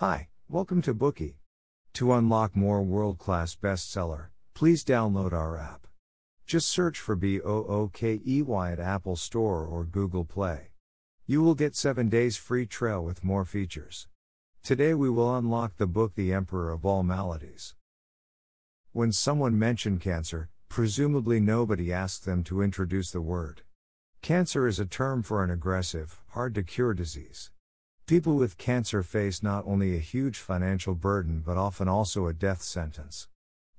Hi, welcome to Bookey. To unlock more world class bestseller, please download our app. Just search for B O O K E Y at Apple Store or Google Play. You will get 7 days free trial with more features. Today we will unlock the book The Emperor of All Maladies. When someone mentioned cancer, presumably nobody asked them to introduce the word. Cancer is a term for an aggressive, hard to cure disease. People with cancer face not only a huge financial burden but often also a death sentence.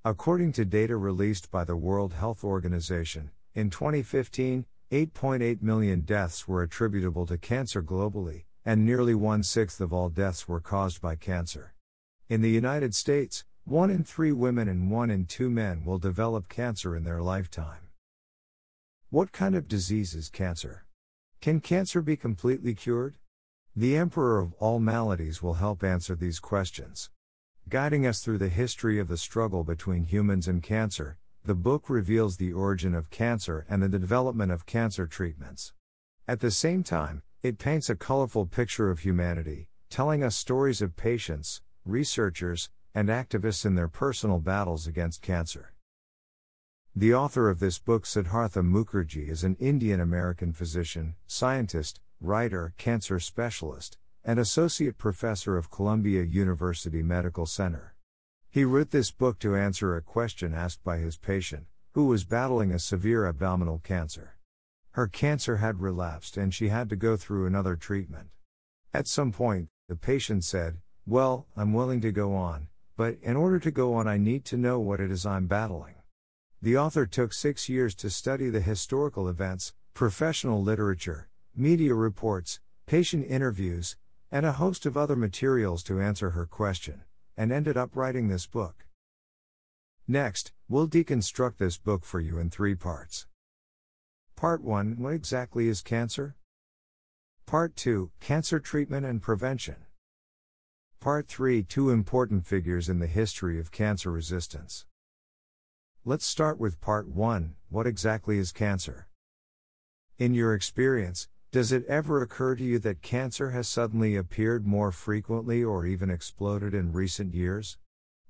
According to data released by the World Health Organization, in 2015, 8.8 million deaths were attributable to cancer globally, and nearly one sixth of all deaths were caused by cancer. In the United States, one in three women and one in two men will develop cancer in their lifetime. What kind of disease is cancer? Can cancer be completely cured? The Emperor of all maladies will help answer these questions. Guiding us through the history of the struggle between humans and cancer, the book reveals the origin of cancer and the development of cancer treatments. At the same time, it paints a colorful picture of humanity, telling us stories of patients, researchers, and activists in their personal battles against cancer. The author of this book, Siddhartha Mukherjee, is an Indian American physician, scientist, writer, cancer specialist, and associate professor of Columbia University Medical Center. He wrote this book to answer a question asked by his patient, who was battling a severe abdominal cancer. Her cancer had relapsed and she had to go through another treatment. At some point, the patient said, Well, I'm willing to go on, but in order to go on, I need to know what it is I'm battling. The author took six years to study the historical events, professional literature, media reports, patient interviews, and a host of other materials to answer her question, and ended up writing this book. Next, we'll deconstruct this book for you in three parts. Part 1 What exactly is cancer? Part 2 Cancer treatment and prevention. Part 3 Two important figures in the history of cancer resistance. Let's start with Part 1 What exactly is cancer? In your experience, does it ever occur to you that cancer has suddenly appeared more frequently or even exploded in recent years?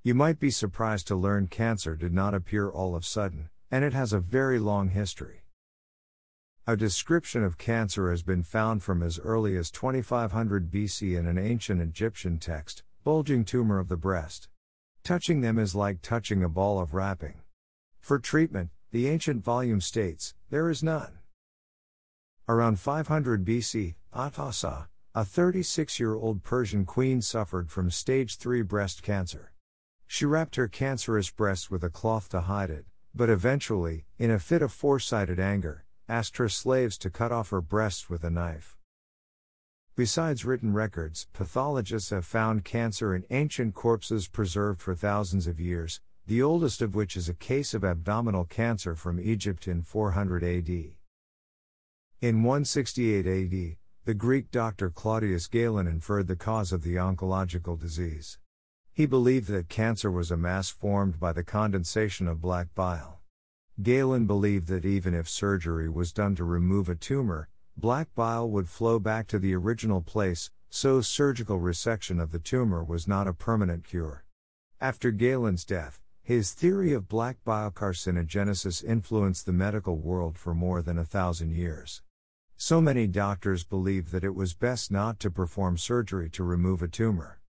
You might be surprised to learn cancer did not appear all of a sudden, and it has a very long history. A description of cancer has been found from as early as 2500 BC in an ancient Egyptian text, bulging tumor of the breast. Touching them is like touching a ball of wrapping. For treatment, the ancient volume states, there is none. Around 500 BC, Atossa, a 36 year old Persian queen, suffered from stage 3 breast cancer. She wrapped her cancerous breast with a cloth to hide it, but eventually, in a fit of foresighted anger, asked her slaves to cut off her breasts with a knife. Besides written records, pathologists have found cancer in ancient corpses preserved for thousands of years, the oldest of which is a case of abdominal cancer from Egypt in 400 AD. In 168 AD, the Greek doctor Claudius Galen inferred the cause of the oncological disease. He believed that cancer was a mass formed by the condensation of black bile. Galen believed that even if surgery was done to remove a tumor, black bile would flow back to the original place, so surgical resection of the tumor was not a permanent cure. After Galen's death, his theory of black bile carcinogenesis influenced the medical world for more than a thousand years. So many doctors believed that it was best not to perform surgery to remove a tumor.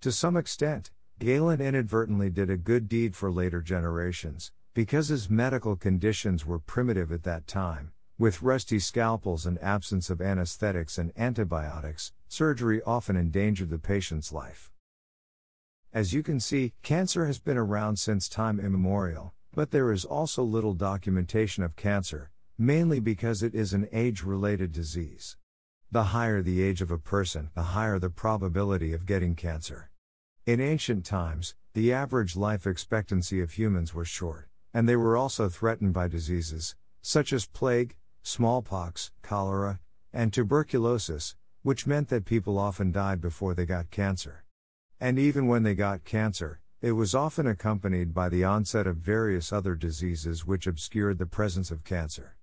To some extent, Galen inadvertently did a good deed for later generations, because his medical conditions were primitive at that time. With rusty scalpels and absence of anesthetics and antibiotics, surgery often endangered the patient's life. As you can see, cancer has been around since time immemorial, but there is also little documentation of cancer, mainly because it is an age related disease. The higher the age of a person, the higher the probability of getting cancer. In ancient times, the average life expectancy of humans was short, and they were also threatened by diseases, such as plague, smallpox, cholera, and tuberculosis, which meant that people often died before they got cancer. And even when they got cancer, it was often accompanied by the onset of various other diseases which obscured the presence of cancer.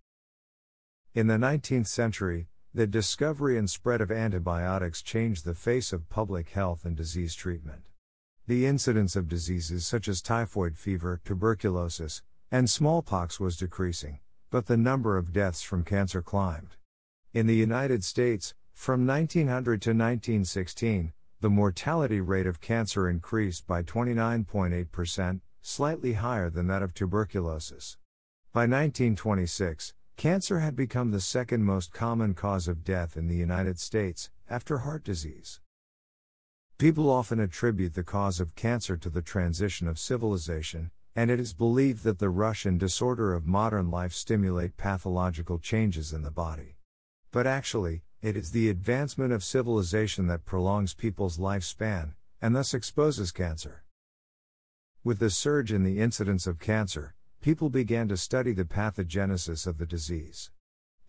In the 19th century, the discovery and spread of antibiotics changed the face of public health and disease treatment. The incidence of diseases such as typhoid fever, tuberculosis, and smallpox was decreasing, but the number of deaths from cancer climbed. In the United States, from 1900 to 1916, the mortality rate of cancer increased by 29.8%, slightly higher than that of tuberculosis. By 1926, cancer had become the second most common cause of death in the United States, after heart disease. People often attribute the cause of cancer to the transition of civilization, and it is believed that the rush and disorder of modern life stimulate pathological changes in the body. But actually, it is the advancement of civilization that prolongs people's lifespan, and thus exposes cancer. With the surge in the incidence of cancer, people began to study the pathogenesis of the disease.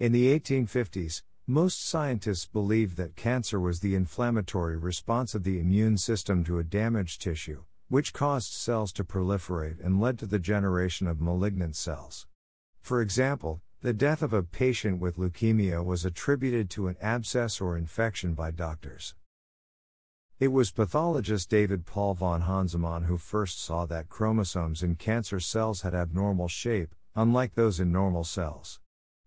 In the 1850s, most scientists believed that cancer was the inflammatory response of the immune system to a damaged tissue, which caused cells to proliferate and led to the generation of malignant cells. For example, the death of a patient with leukemia was attributed to an abscess or infection by doctors. It was pathologist David Paul von Hansemann who first saw that chromosomes in cancer cells had abnormal shape, unlike those in normal cells.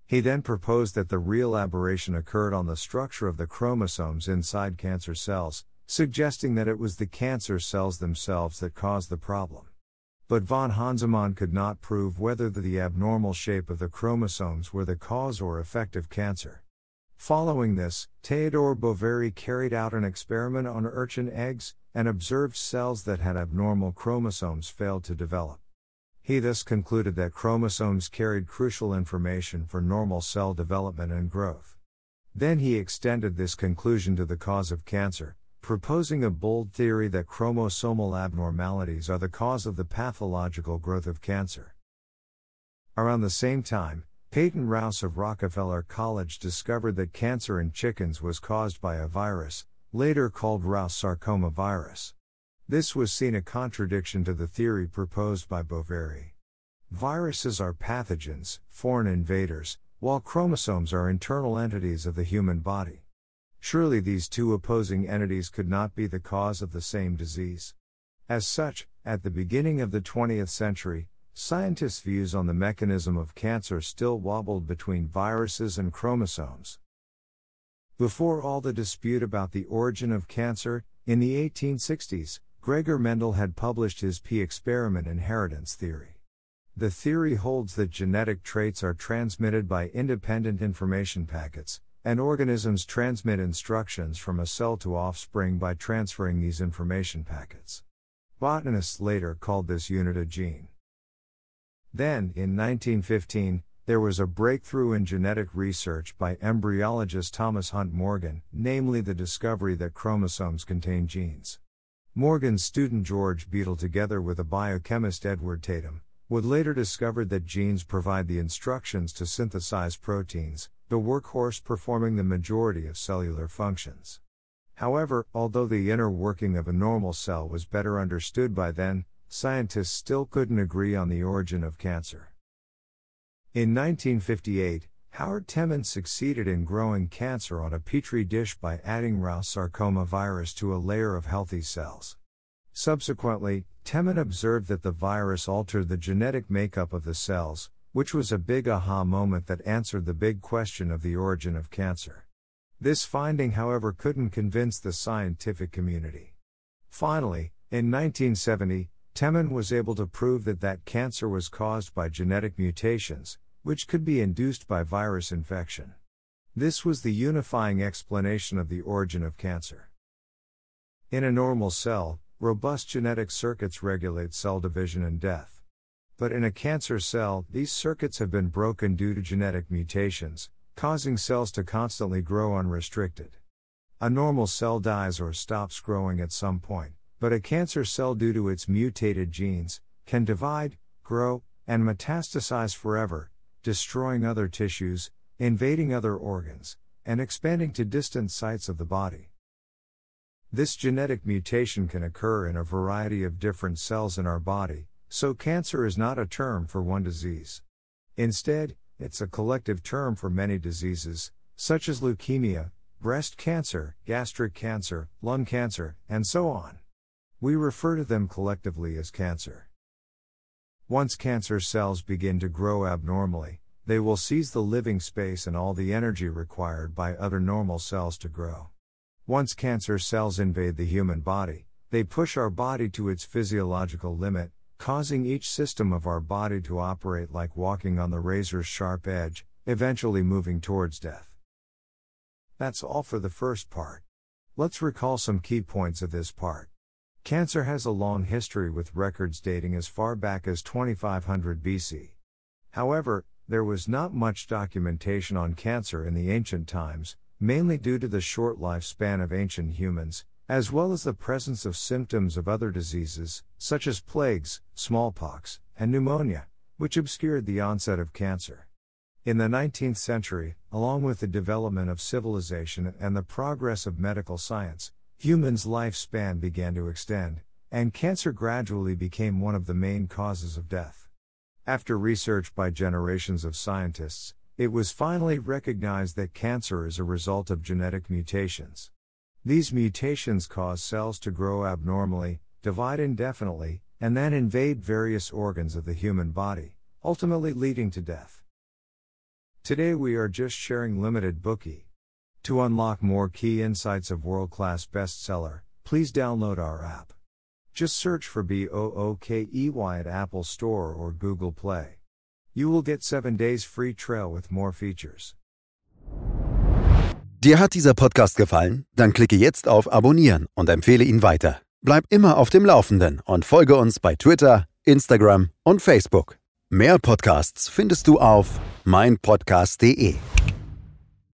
He then proposed that the real aberration occurred on the structure of the chromosomes inside cancer cells, suggesting that it was the cancer cells themselves that caused the problem but von Hansemann could not prove whether the abnormal shape of the chromosomes were the cause or effect of cancer. Following this, Theodore Boveri carried out an experiment on urchin eggs, and observed cells that had abnormal chromosomes failed to develop. He thus concluded that chromosomes carried crucial information for normal cell development and growth. Then he extended this conclusion to the cause of cancer, proposing a bold theory that chromosomal abnormalities are the cause of the pathological growth of cancer. Around the same time, Peyton Rous of Rockefeller College discovered that cancer in chickens was caused by a virus, later called Rous sarcoma virus. This was seen a contradiction to the theory proposed by Boveri. Viruses are pathogens, foreign invaders, while chromosomes are internal entities of the human body. Surely these two opposing entities could not be the cause of the same disease. As such, at the beginning of the 20th century, scientists' views on the mechanism of cancer still wobbled between viruses and chromosomes. Before all the dispute about the origin of cancer, in the 1860s, Gregor Mendel had published his pea experiment inheritance theory. The theory holds that genetic traits are transmitted by independent information packets, and organisms transmit instructions from a cell to offspring by transferring these information packets. Botanists later called this unit a gene. Then, in 1915, there was a breakthrough in genetic research by embryologist Thomas Hunt Morgan, namely the discovery that chromosomes contain genes. Morgan's student George Beadle, together with a biochemist Edward Tatum, would later discover that genes provide the instructions to synthesize proteins, the workhorse performing the majority of cellular functions. However, although the inner working of a normal cell was better understood by then, scientists still couldn't agree on the origin of cancer. In 1958, Howard Temin succeeded in growing cancer on a petri dish by adding Rous sarcoma virus to a layer of healthy cells. Subsequently, Temin observed that the virus altered the genetic makeup of the cells, which was a big aha moment that answered the big question of the origin of cancer. This finding, however, couldn't convince the scientific community. Finally, in 1970, Temin was able to prove that that cancer was caused by genetic mutations, which could be induced by virus infection. This was the unifying explanation of the origin of cancer. In a normal cell, robust genetic circuits regulate cell division and death. But in a cancer cell, these circuits have been broken due to genetic mutations, causing cells to constantly grow unrestricted. A normal cell dies or stops growing at some point, but a cancer cell, due to its mutated genes, can divide, grow, and metastasize forever, destroying other tissues, invading other organs, and expanding to distant sites of the body. This genetic mutation can occur in a variety of different cells in our body, so, cancer is not a term for one disease. Instead, it's a collective term for many diseases, such as leukemia, breast cancer, gastric cancer, lung cancer, and so on. We refer to them collectively as cancer. Once cancer cells begin to grow abnormally, they will seize the living space and all the energy required by other normal cells to grow. Once cancer cells invade the human body, they push our body to its physiological limit, causing each system of our body to operate like walking on the razor's sharp edge, eventually moving towards death. That's all for the first part. Let's recall some key points of this part. Cancer has a long history with records dating as far back as 2500 BC. However, there was not much documentation on cancer in the ancient times, mainly due to the short lifespan of ancient humans, as well as the presence of symptoms of other diseases, such as plagues, smallpox, and pneumonia, which obscured the onset of cancer. In the 19th century, along with the development of civilization and the progress of medical science, humans' lifespan began to extend, and cancer gradually became one of the main causes of death. After research by generations of scientists, it was finally recognized that cancer is a result of genetic mutations. These mutations cause cells to grow abnormally, divide indefinitely, and then invade various organs of the human body, ultimately leading to death. Today we are just sharing limited Bookey. To unlock more key insights of world class bestseller, please download our app. Just search for BOOKEY at Apple Store or Google Play. You will get 7 days free trial with more features. Dir hat dieser Podcast gefallen? Dann klicke jetzt auf Abonnieren und empfehle ihn weiter. Bleib immer auf dem Laufenden und folge uns bei Twitter, Instagram und Facebook. Mehr Podcasts findest du auf meinpodcast.de.